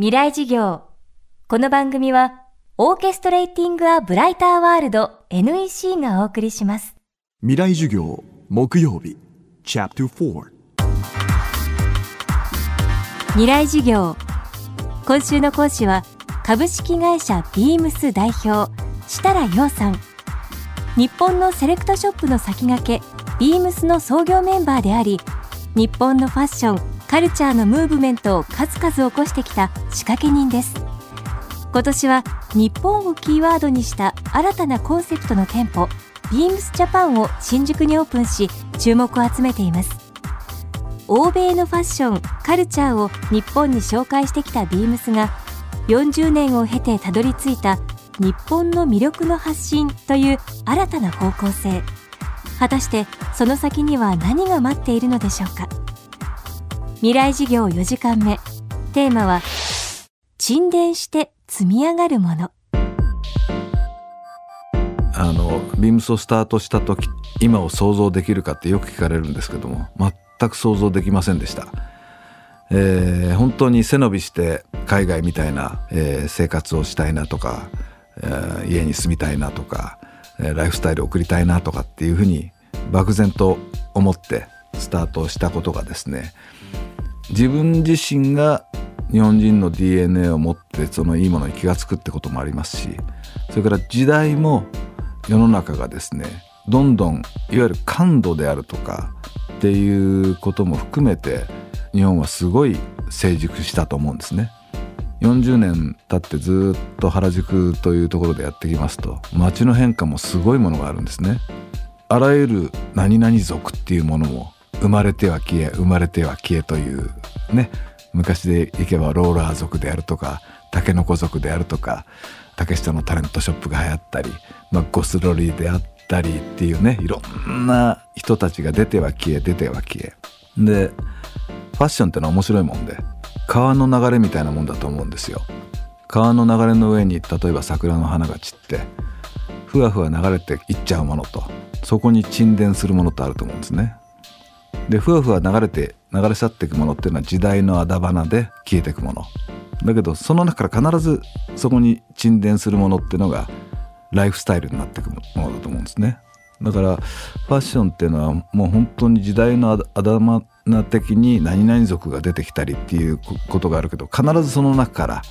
未来事業。この番組はオーケストレーティング・ア・ブライター・ワールド NEC がお送りします。未来授業木曜日チャプター未来事業。今週の講師は株式会社ビームス代表設楽陽さん。日本のセレクトショップの先駆けビームスの創業メンバーであり日本のファッションカルチャーのムーブメントを数々起こしてきた仕掛け人です。今年は日本をキーワードにした新たなコンセプトの店舗ビームスジャパンを新宿にオープンし注目を集めています。欧米のファッションカルチャーを日本に紹介してきたビームスが40年を経てたどり着いた日本の魅力の発信という新たな方向性。果たしてその先には何が待っているのでしょうか？未来事業4時間目。テーマは沈殿して積み上がるもの。あのビームスをスタートした時今を想像できるかってよく聞かれるんですけども全く想像できませんでした、えー、本当に背伸びして海外みたいな、えー、生活をしたいなとか、えー、家に住みたいなとか、えライフスタイルを送りたいなとかっていうふうに漠然と思ってスタートしたことがですね自分自身が日本人の DNA を持ってそのいいものに気が付くってこともありますしそれから時代も世の中がですねどんどんいわゆる感度であるとかっていうことも含めて日本はすごい成熟したと思うんですね。40年経ってずっと原宿というところでやってきますと街の変化もすごいものがあるんですね。あらゆる何々族っていうものも生まれては消え生まれては消えというね。昔でいけばローラー族であるとかタケノコ族であるとか竹下のタレントショップが流行ったり、まあ、ゴスロリであったりっていうねいろんな人たちが出ては消え出ては消え。でファッションってのは面白いもんで川の流れみたいなもんだと思うんですよ。川の流れの上に例えば桜の花が散ってふわふわ流れていっちゃうものとそこに沈殿するものとあると思うんですね。でふわふわ流れて流れ去っていくものっていうのは時代のあだ花で消えていくものだけどその中から必ずそこに沈殿するものっていうのがライフスタイルになっていくものだと思うんですねだからファッションっていうのはもう本当に時代のあだ花的に何々族が出てきたりっていうことがあるけど必ずその中から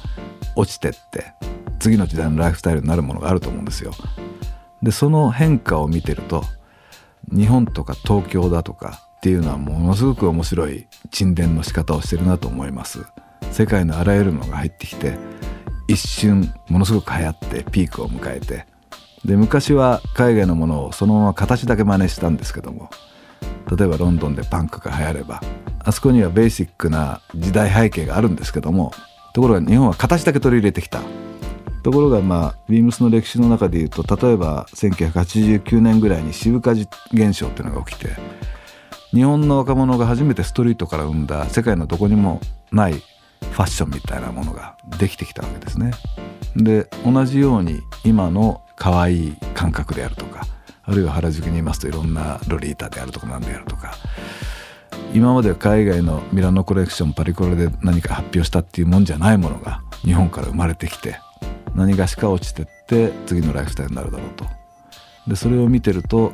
落ちてって次の時代のライフスタイルになるものがあると思うんですよ。でその変化を見てると日本とか東京だとかっていうのはものすごく面白い沈殿の仕方をしてるなと思います。世界のあらゆるものが入ってきて一瞬ものすごく流行ってピークを迎えてで昔は海外のものをそのまま形だけ真似したんですけども例えばロンドンでパンクが流行ればあそこにはベーシックな時代背景があるんですけどもところが日本は形だけ取り入れてきた。ところがまあビームスの歴史の中でいうと例えば1989年ぐらいに渋火事現象っていうのが起きて日本の若者が初めてストリートから生んだ世界のどこにもないファッションみたいなものができてきたわけですね。で同じように今の可愛い感覚であるとかあるいは原宿にいますといろんなロリータであるとか何であるとか今までは海外のミラノコレクションパリコレで何か発表したっていうもんじゃないものが日本から生まれてきて何がしか落ちてって次のライフスタイルになるだろうと。でそれを見てると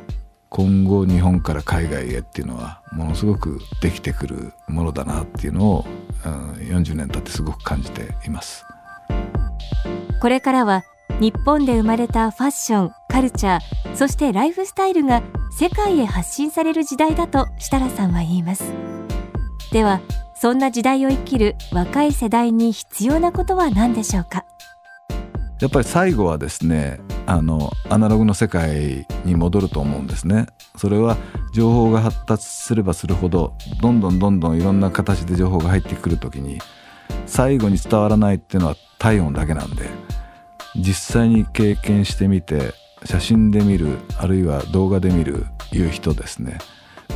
今後日本から海外へっていうのはものすごくできてくるものだなっていうのを、うん、40年経ってすごく感じています。これからは日本で生まれたファッションカルチャーそしてライフスタイルが世界へ発信される時代だと設楽さんは言います。ではそんな時代を生きる若い世代に必要なことは何でしょうか？やっぱり最後はですねあのアナログの世界に戻ると思うんですね。それは情報が発達すればするほどどんどんどんどんいろんな形で情報が入ってくる時に最後に伝わらないっていうのは体温だけなんで実際に経験してみて写真で見るあるいは動画で見る夕日とですね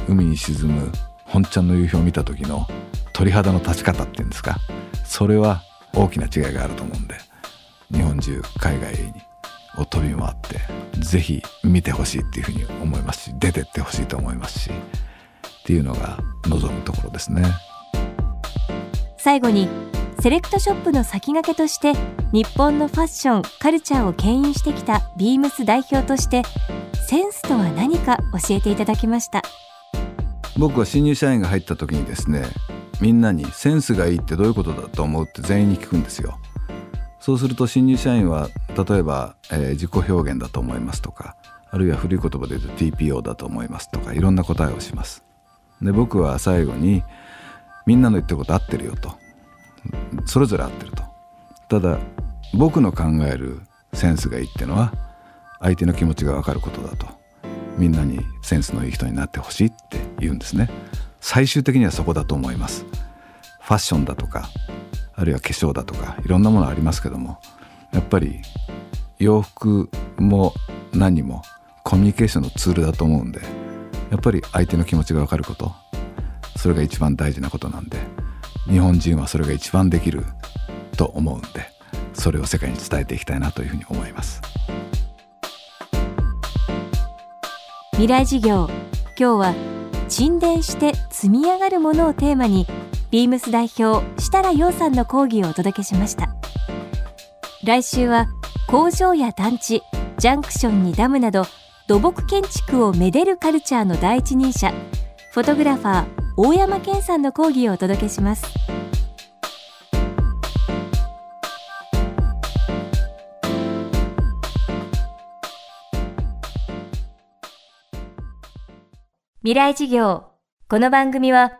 海に沈む本ちゃんの夕日を見た時の鳥肌の立ち方っていうんですかそれは大きな違いがあると思うんで日本中海外にを飛び回って是非見てほしいっていうふうに思いますし出てってほしいと思いますしっていうのが望むところですね。最後にセレクトショップの先駆けとして日本のファッションカルチャーを牽引してきたビームス代表としてセンスとは何か教えていただきました。僕は新入社員が入った時にですねみんなにセンスがいいってどういうことだと思うって全員に聞くんですよそうすると新入社員は例えば、えー、自己表現だと思いますとかあるいは古い言葉で言うと TPO だと思いますとかいろんな答えをします。で僕は最後にみんなの言ってること合ってるよと。それぞれ合ってると。ただ僕の考えるセンスがいいっていうのは相手の気持ちが分かることだと。みんなにセンスのいい人になってほしいって言うんですね。最終的にはそこだと思います。ファッションだとかあるいは化粧だとかいろんなものありますけどもやっぱり洋服も何もコミュニケーションのツールだと思うんでやっぱり相手の気持ちが分かることそれが一番大事なことなんで日本人はそれが一番できると思うんでそれを世界に伝えていきたいなというふうに思います。未来事業今日は沈殿して積み上がるものをテーマにビームス代表設楽陽さんの講義をお届けしました。来週は工場や団地ジャンクションにダムなど土木建築をめでるカルチャーの第一人者フォトグラファー大山健さんの講義をお届けします。未来事業この番組は